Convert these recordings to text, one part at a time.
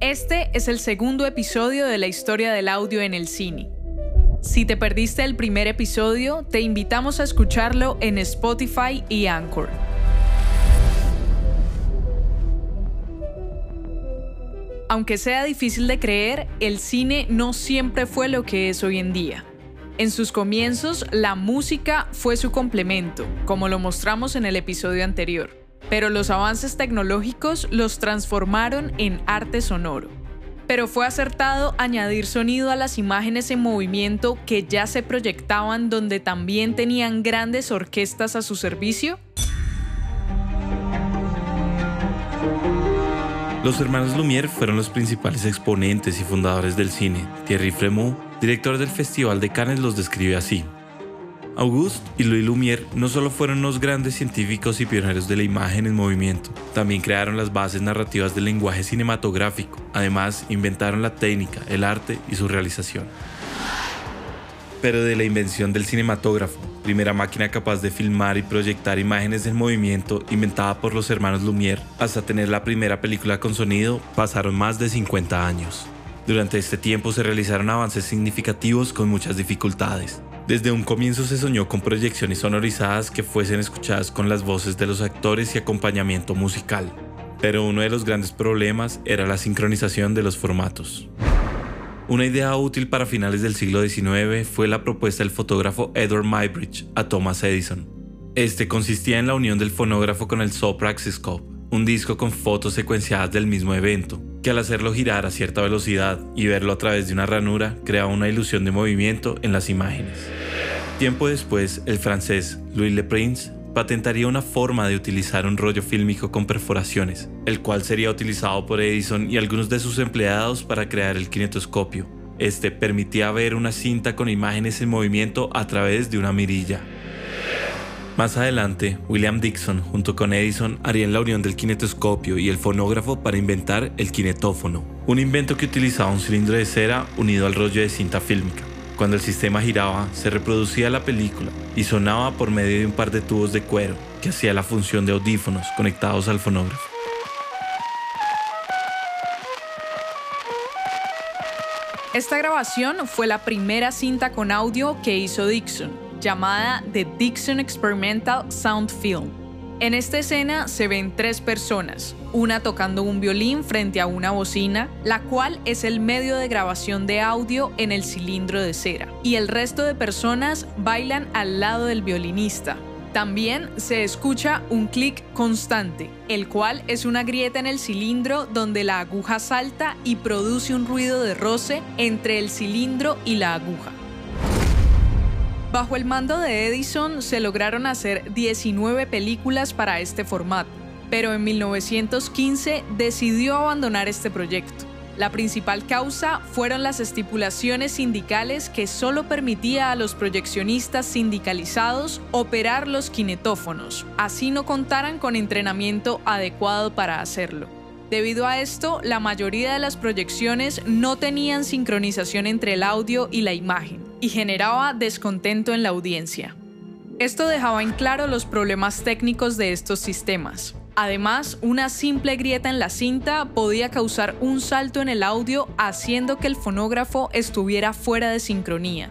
Este es el segundo episodio de la historia del audio en el cine. Si te perdiste el primer episodio, te invitamos a escucharlo en Spotify y Anchor. Aunque sea difícil de creer, el cine no siempre fue lo que es hoy en día. En sus comienzos, la música fue su complemento, como lo mostramos en el episodio anterior, pero los avances tecnológicos los transformaron en arte sonoro. Pero fue acertado añadir sonido a las imágenes en movimiento que ya se proyectaban donde también tenían grandes orquestas a su servicio. Los hermanos Lumière fueron los principales exponentes y fundadores del cine. Thierry Fremont, director del Festival de Cannes, los describe así. Auguste y Louis Lumière no solo fueron unos grandes científicos y pioneros de la imagen en movimiento, también crearon las bases narrativas del lenguaje cinematográfico. Además, inventaron la técnica, el arte y su realización. Pero de la invención del cinematógrafo, primera máquina capaz de filmar y proyectar imágenes en movimiento inventada por los hermanos Lumière, hasta tener la primera película con sonido, pasaron más de 50 años. Durante este tiempo se realizaron avances significativos con muchas dificultades. Desde un comienzo se soñó con proyecciones sonorizadas que fuesen escuchadas con las voces de los actores y acompañamiento musical. Pero uno de los grandes problemas era la sincronización de los formatos. Una idea útil para finales del siglo XIX fue la propuesta del fotógrafo Edward Muybridge a Thomas Edison. Este consistía en la unión del fonógrafo con el Sopraxiscope, un disco con fotos secuenciadas del mismo evento, que al hacerlo girar a cierta velocidad y verlo a través de una ranura creaba una ilusión de movimiento en las imágenes. Tiempo después, el francés Louis Le Prince patentaría una forma de utilizar un rollo fílmico con perforaciones, el cual sería utilizado por Edison y algunos de sus empleados para crear el kinetoscopio. Este permitía ver una cinta con imágenes en movimiento a través de una mirilla. Más adelante, William Dixon junto con Edison harían la unión del kinetoscopio y el fonógrafo para inventar el kinetófono, un invento que utilizaba un cilindro de cera unido al rollo de cinta fílmica. Cuando el sistema giraba, se reproducía la película y sonaba por medio de un par de tubos de cuero que hacía la función de audífonos conectados al fonógrafo. Esta grabación fue la primera cinta con audio que hizo Dixon, llamada The Dixon Experimental Sound Film. En esta escena se ven tres personas, una tocando un violín frente a una bocina, la cual es el medio de grabación de audio en el cilindro de cera, y el resto de personas bailan al lado del violinista. También se escucha un clic constante, el cual es una grieta en el cilindro donde la aguja salta y produce un ruido de roce entre el cilindro y la aguja. Bajo el mando de Edison se lograron hacer 19 películas para este formato, pero en 1915 decidió abandonar este proyecto. La principal causa fueron las estipulaciones sindicales que solo permitía a los proyeccionistas sindicalizados operar los kinetófonos, así no contaran con entrenamiento adecuado para hacerlo. Debido a esto, la mayoría de las proyecciones no tenían sincronización entre el audio y la imagen y generaba descontento en la audiencia. Esto dejaba en claro los problemas técnicos de estos sistemas. Además, una simple grieta en la cinta podía causar un salto en el audio haciendo que el fonógrafo estuviera fuera de sincronía.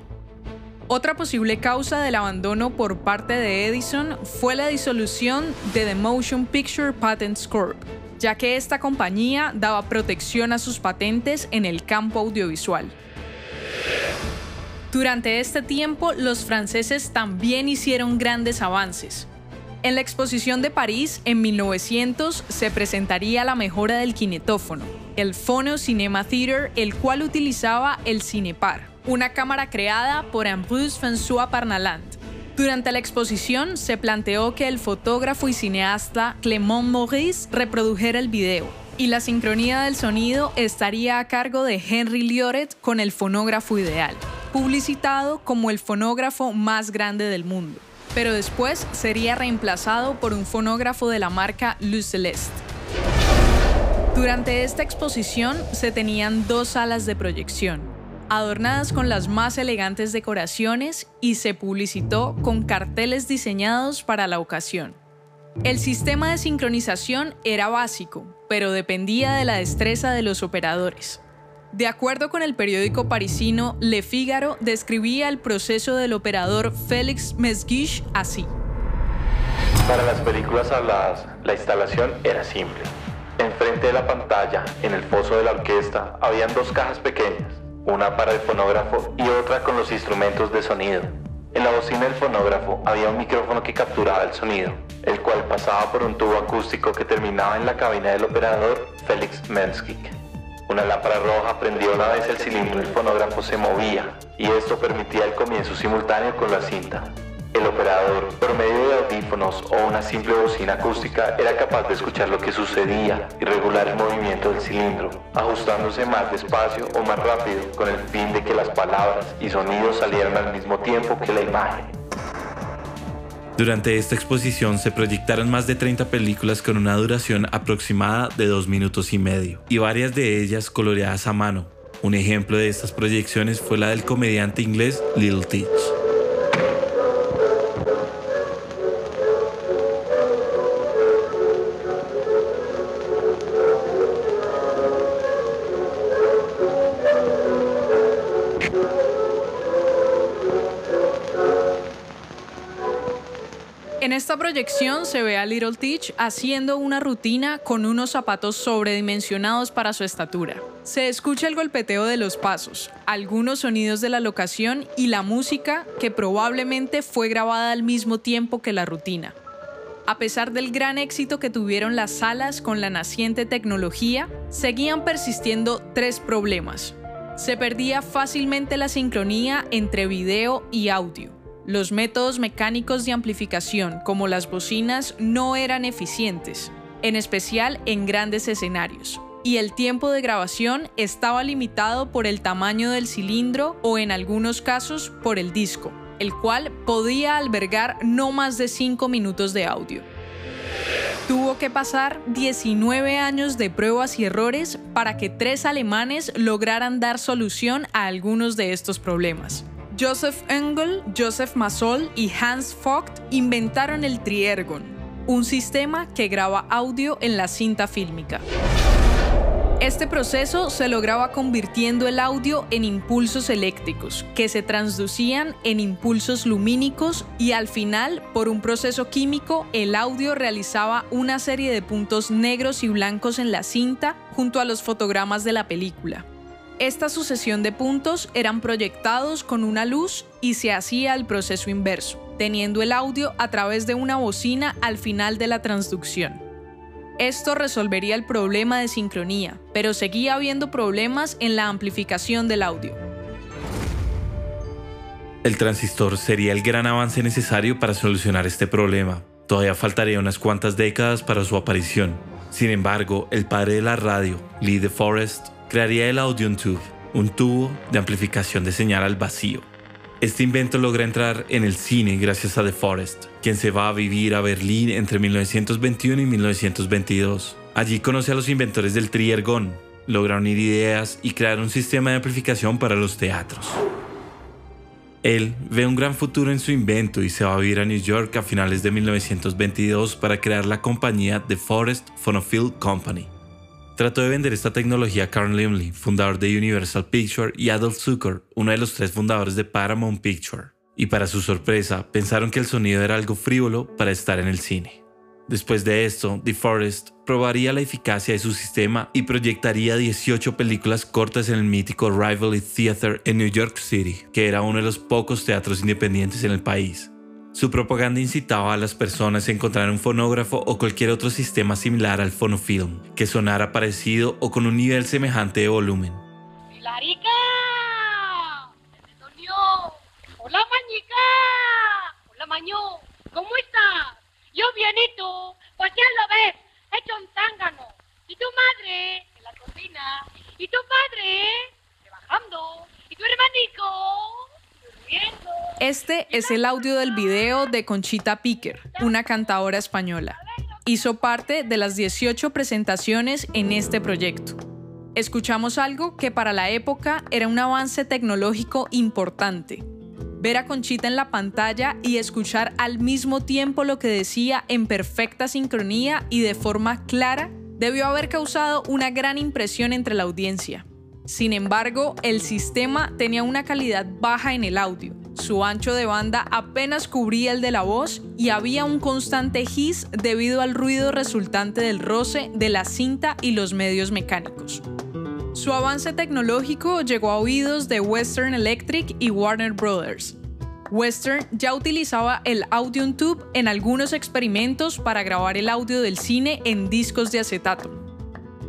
Otra posible causa del abandono por parte de Edison fue la disolución de The Motion Picture Patents Corp, ya que esta compañía daba protección a sus patentes en el campo audiovisual. Durante este tiempo, los franceses también hicieron grandes avances. En la exposición de París, en 1900, se presentaría la mejora del kinetófono, el Phono Cinema Theater, el cual utilizaba el Cinepar, una cámara creada por Ambrose François Parnaland. Durante la exposición se planteó que el fotógrafo y cineasta Clément Maurice reprodujera el video, y la sincronía del sonido estaría a cargo de Henry Lioret con el fonógrafo ideal publicitado como el fonógrafo más grande del mundo, pero después sería reemplazado por un fonógrafo de la marca Lu Celeste. Durante esta exposición se tenían dos salas de proyección, adornadas con las más elegantes decoraciones y se publicitó con carteles diseñados para la ocasión. El sistema de sincronización era básico, pero dependía de la destreza de los operadores. De acuerdo con el periódico parisino Le Figaro, describía el proceso del operador Félix Mesguich así. Para las películas habladas, la instalación era simple. Enfrente de la pantalla, en el foso de la orquesta, habían dos cajas pequeñas, una para el fonógrafo y otra con los instrumentos de sonido. En la bocina del fonógrafo había un micrófono que capturaba el sonido, el cual pasaba por un tubo acústico que terminaba en la cabina del operador Félix Menskik. Una lámpara roja prendía una vez el cilindro del fonógrafo se movía y esto permitía el comienzo simultáneo con la cinta. El operador, por medio de audífonos o una simple bocina acústica, era capaz de escuchar lo que sucedía y regular el movimiento del cilindro, ajustándose más despacio o más rápido con el fin de que las palabras y sonidos salieran al mismo tiempo que la imagen. Durante esta exposición se proyectaron más de 30 películas con una duración aproximada de dos minutos y medio, y varias de ellas coloreadas a mano. Un ejemplo de estas proyecciones fue la del comediante inglés Little Teach. En esta proyección se ve a Little Teach haciendo una rutina con unos zapatos sobredimensionados para su estatura. Se escucha el golpeteo de los pasos, algunos sonidos de la locación y la música que probablemente fue grabada al mismo tiempo que la rutina. A pesar del gran éxito que tuvieron las salas con la naciente tecnología, seguían persistiendo tres problemas. Se perdía fácilmente la sincronía entre video y audio. Los métodos mecánicos de amplificación, como las bocinas, no eran eficientes, en especial en grandes escenarios, y el tiempo de grabación estaba limitado por el tamaño del cilindro o en algunos casos por el disco, el cual podía albergar no más de 5 minutos de audio. Tuvo que pasar 19 años de pruebas y errores para que tres alemanes lograran dar solución a algunos de estos problemas. Joseph Engel, Joseph Massol y Hans Vogt inventaron el Triergon, un sistema que graba audio en la cinta fílmica. Este proceso se lograba convirtiendo el audio en impulsos eléctricos, que se transducían en impulsos lumínicos y al final, por un proceso químico, el audio realizaba una serie de puntos negros y blancos en la cinta junto a los fotogramas de la película. Esta sucesión de puntos eran proyectados con una luz y se hacía el proceso inverso, teniendo el audio a través de una bocina al final de la transducción. Esto resolvería el problema de sincronía, pero seguía habiendo problemas en la amplificación del audio. El transistor sería el gran avance necesario para solucionar este problema. Todavía faltaría unas cuantas décadas para su aparición. Sin embargo, el padre de la radio, Lee DeForest, crearía el Audion Tube, un tubo de amplificación de señal al vacío. Este invento logra entrar en el cine gracias a The Forest, quien se va a vivir a Berlín entre 1921 y 1922. Allí conoce a los inventores del Triergon, logra unir ideas y crear un sistema de amplificación para los teatros. Él ve un gran futuro en su invento y se va a vivir a New York a finales de 1922 para crear la compañía The Forest Phonophile Company. Trató de vender esta tecnología a Carl Laemmle, fundador de Universal Picture, y Adolf Zucker, uno de los tres fundadores de Paramount Picture. Y para su sorpresa, pensaron que el sonido era algo frívolo para estar en el cine. Después de esto, DeForest probaría la eficacia de su sistema y proyectaría 18 películas cortas en el mítico Rivoli Theater en New York City, que era uno de los pocos teatros independientes en el país. Su propaganda incitaba a las personas a encontrar un fonógrafo o cualquier otro sistema similar al fonofilm, que sonara parecido o con un nivel semejante de volumen. ¡Pilarica! ¡Se ¡Hola, Mañica! ¡Hola, Maño! ¿Cómo estás? Yo bienito. Pues ya lo ves, hecho un zángano. ¿Y tu madre? En la cocina. ¿Y tu padre? Trabajando. ¿Y tu hermanico? Este es el audio del video de Conchita Piquer, una cantadora española. Hizo parte de las 18 presentaciones en este proyecto. Escuchamos algo que para la época era un avance tecnológico importante. Ver a Conchita en la pantalla y escuchar al mismo tiempo lo que decía en perfecta sincronía y de forma clara debió haber causado una gran impresión entre la audiencia. Sin embargo, el sistema tenía una calidad baja en el audio, su ancho de banda apenas cubría el de la voz y había un constante hiss debido al ruido resultante del roce de la cinta y los medios mecánicos. Su avance tecnológico llegó a oídos de Western Electric y Warner Brothers. Western ya utilizaba el Audio Tube en algunos experimentos para grabar el audio del cine en discos de acetato.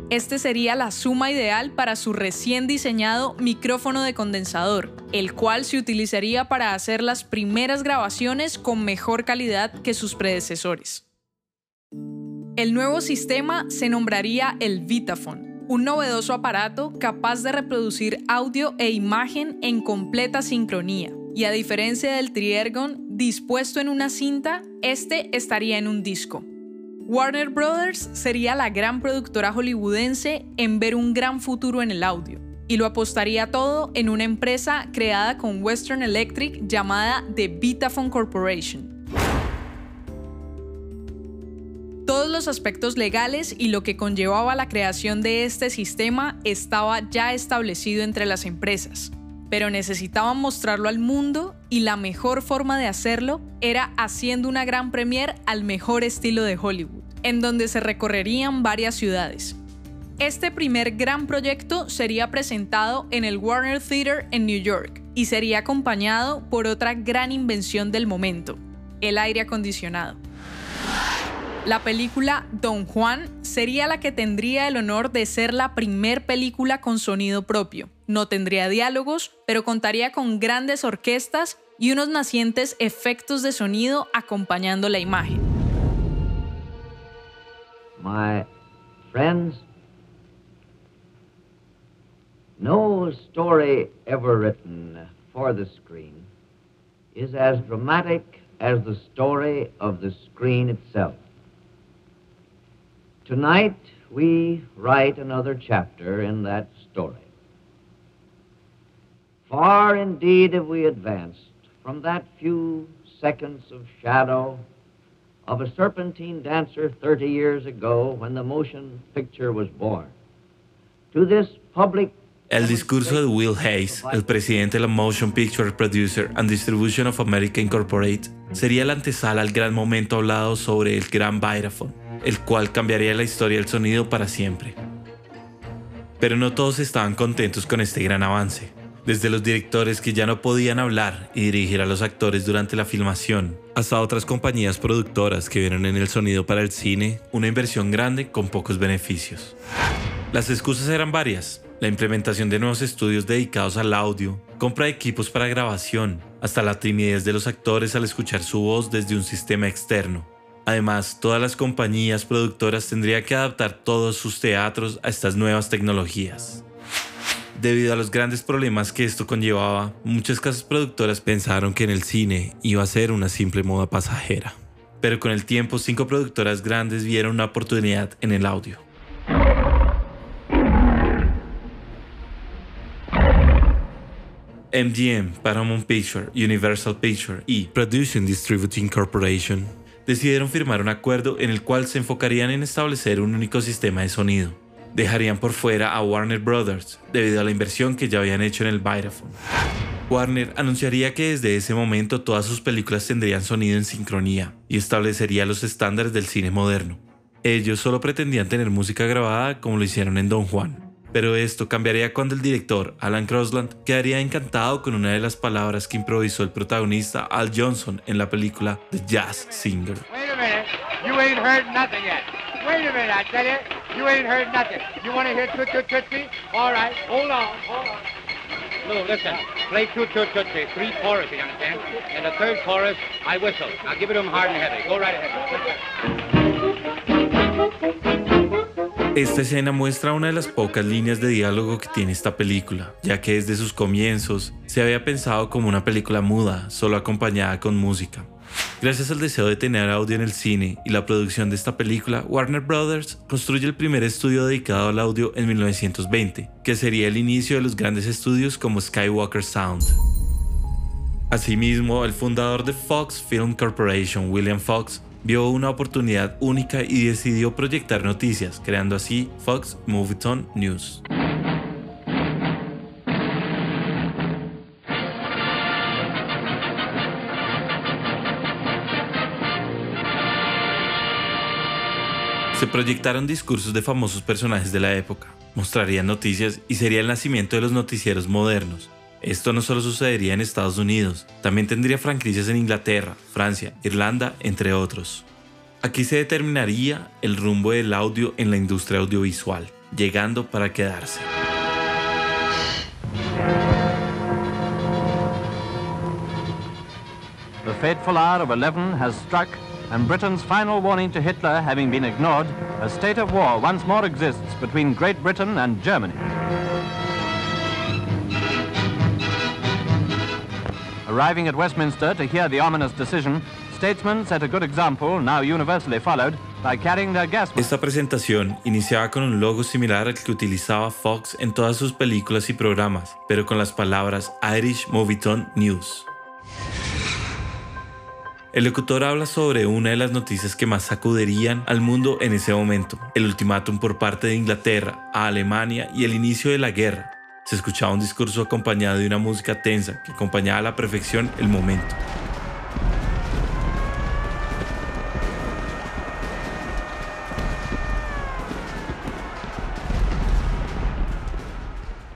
Este sería la suma ideal para su recién diseñado micrófono de condensador, el cual se utilizaría para hacer las primeras grabaciones con mejor calidad que sus predecesores. El nuevo sistema se nombraría el Vitaphone, un novedoso aparato capaz de reproducir audio e imagen en completa sincronía, y a diferencia del Triergon dispuesto en una cinta, este estaría en un disco. Warner Brothers sería la gran productora hollywoodense en ver un gran futuro en el audio, y lo apostaría todo en una empresa creada con Western Electric llamada The Vitaphone Corporation. Todos los aspectos legales y lo que conllevaba la creación de este sistema estaba ya establecido entre las empresas, pero necesitaban mostrarlo al mundo y la mejor forma de hacerlo era haciendo una gran premiere al mejor estilo de Hollywood, en donde se recorrerían varias ciudades. Este primer gran proyecto sería presentado en el Warner Theater en New York y sería acompañado por otra gran invención del momento, el aire acondicionado. La película Don Juan sería la que tendría el honor de ser la primer película con sonido propio. No tendría diálogos, pero contaría con grandes orquestas y unos nacientes efectos de sonido acompañando la imagen. My friends, no story ever written for the screen is as dramatic as the story of the screen itself. Tonight, we write another chapter in that story. Far indeed have we advanced from that few seconds of shadow of a serpentine dancer 30 years ago when the motion picture was born to this public El discurso de Will Hayes, el presidente de la Motion Picture Producer and Distribution of America Incorporated, sería la antesala al gran momento hablado sobre el Gran Vitaphone, el cual cambiaría la historia del sonido para siempre. Pero no todos estaban contentos con este gran avance. Desde los directores que ya no podían hablar y dirigir a los actores durante la filmación, hasta otras compañías productoras que vieron en el sonido para el cine una inversión grande con pocos beneficios. Las excusas eran varias, la implementación de nuevos estudios dedicados al audio, compra de equipos para grabación, hasta la timidez de los actores al escuchar su voz desde un sistema externo. Además, todas las compañías productoras tendrían que adaptar todos sus teatros a estas nuevas tecnologías. Debido a los grandes problemas que esto conllevaba, muchas casas productoras pensaron que en el cine iba a ser una simple moda pasajera. Pero con el tiempo, cinco productoras grandes vieron una oportunidad en el audio. MGM, Paramount Picture, Universal Picture y Producing Distributing Corporation decidieron firmar un acuerdo en el cual se enfocarían en establecer un único sistema de sonido dejarían por fuera a Warner Brothers debido a la inversión que ya habían hecho en el Vitaphone. Warner anunciaría que desde ese momento todas sus películas tendrían sonido en sincronía y establecería los estándares del cine moderno. Ellos solo pretendían tener música grabada como lo hicieron en Don Juan. Pero esto cambiaría cuando el director, Alan Crosland, quedaría encantado con una de las palabras que improvisó el protagonista Al Johnson en la película The Jazz Singer. You ain't heard nothing. You want to hear Toot Toot Tootsie? All right, hold on, hold on. Lou, listen. Play Toot Toot Tootsie. Three choruses, you understand? And the third chorus, I whistle. Now give it to him hard and heavy. Go right ahead. Esta escena muestra una de las pocas líneas de diálogo que tiene esta película, ya que desde sus comienzos se había pensado como una película muda, solo acompañada con música. Gracias al deseo de tener audio en el cine y la producción de esta película, Warner Brothers construye el primer estudio dedicado al audio en 1920, que sería el inicio de los grandes estudios como Skywalker Sound. Asimismo, el fundador de Fox Film Corporation, William Fox, vio una oportunidad única y decidió proyectar noticias, creando así Fox Movietone News. Se proyectaron discursos de famosos personajes de la época, mostrarían noticias y sería el nacimiento de los noticieros modernos. Esto no solo sucedería en Estados Unidos, también tendría franquicias en Inglaterra, Francia, Irlanda, entre otros. Aquí se determinaría el rumbo del audio en la industria audiovisual, llegando para quedarse. The fateful hour of 11 has struck and Britain's final warning to Hitler having been ignored, a state of war once more exists between Great Britain and Germany. Arriving at Westminster to hear the ominous decision, statesmen set a good example, now universally followed, by carrying their gas. Esta presentación iniciaba con un logo similar al que utilizaba Fox en todas sus películas y programas, pero con las palabras Irish Movietone News. El locutor habla sobre una de las noticias que más sacudirían al mundo en ese momento, el ultimátum por parte de Inglaterra a Alemania y el inicio de la guerra. Se escuchaba un discurso acompañado de una música tensa que acompañaba a la perfección el momento.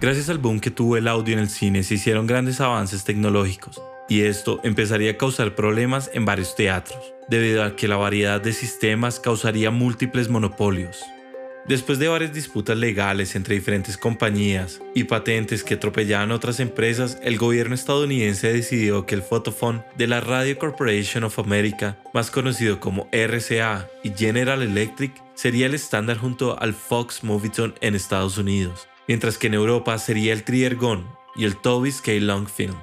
Gracias al boom que tuvo el audio en el cine se hicieron grandes avances tecnológicos y esto empezaría a causar problemas en varios teatros, debido a que la variedad de sistemas causaría múltiples monopolios. Después de varias disputas legales entre diferentes compañías y patentes que atropellaban otras empresas, el gobierno estadounidense decidió que el Photophone de la Radio Corporation of America, más conocido como RCA y General Electric, sería el estándar junto al Fox Movietone en Estados Unidos, mientras que en Europa sería el Triergon y el Toby K. Long Film.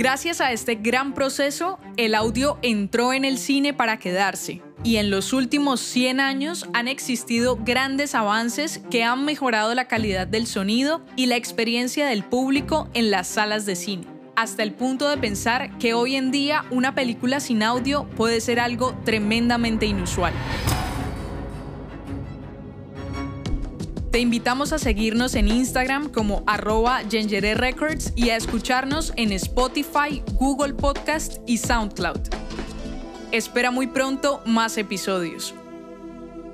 Gracias a este gran proceso, el audio entró en el cine para quedarse. Y en los últimos 100 años han existido grandes avances que han mejorado la calidad del sonido y la experiencia del público en las salas de cine, hasta el punto de pensar que hoy en día una película sin audio puede ser algo tremendamente inusual. Te invitamos a seguirnos en Instagram como arroba Records y a escucharnos en Spotify, Google Podcast y SoundCloud. Espera muy pronto más episodios.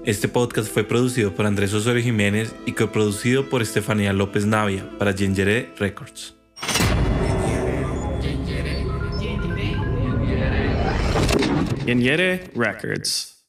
Este podcast fue producido por Andrés Osorio Jiménez y coproducido por Estefanía López Navia para Gengere Records. Gengere Records.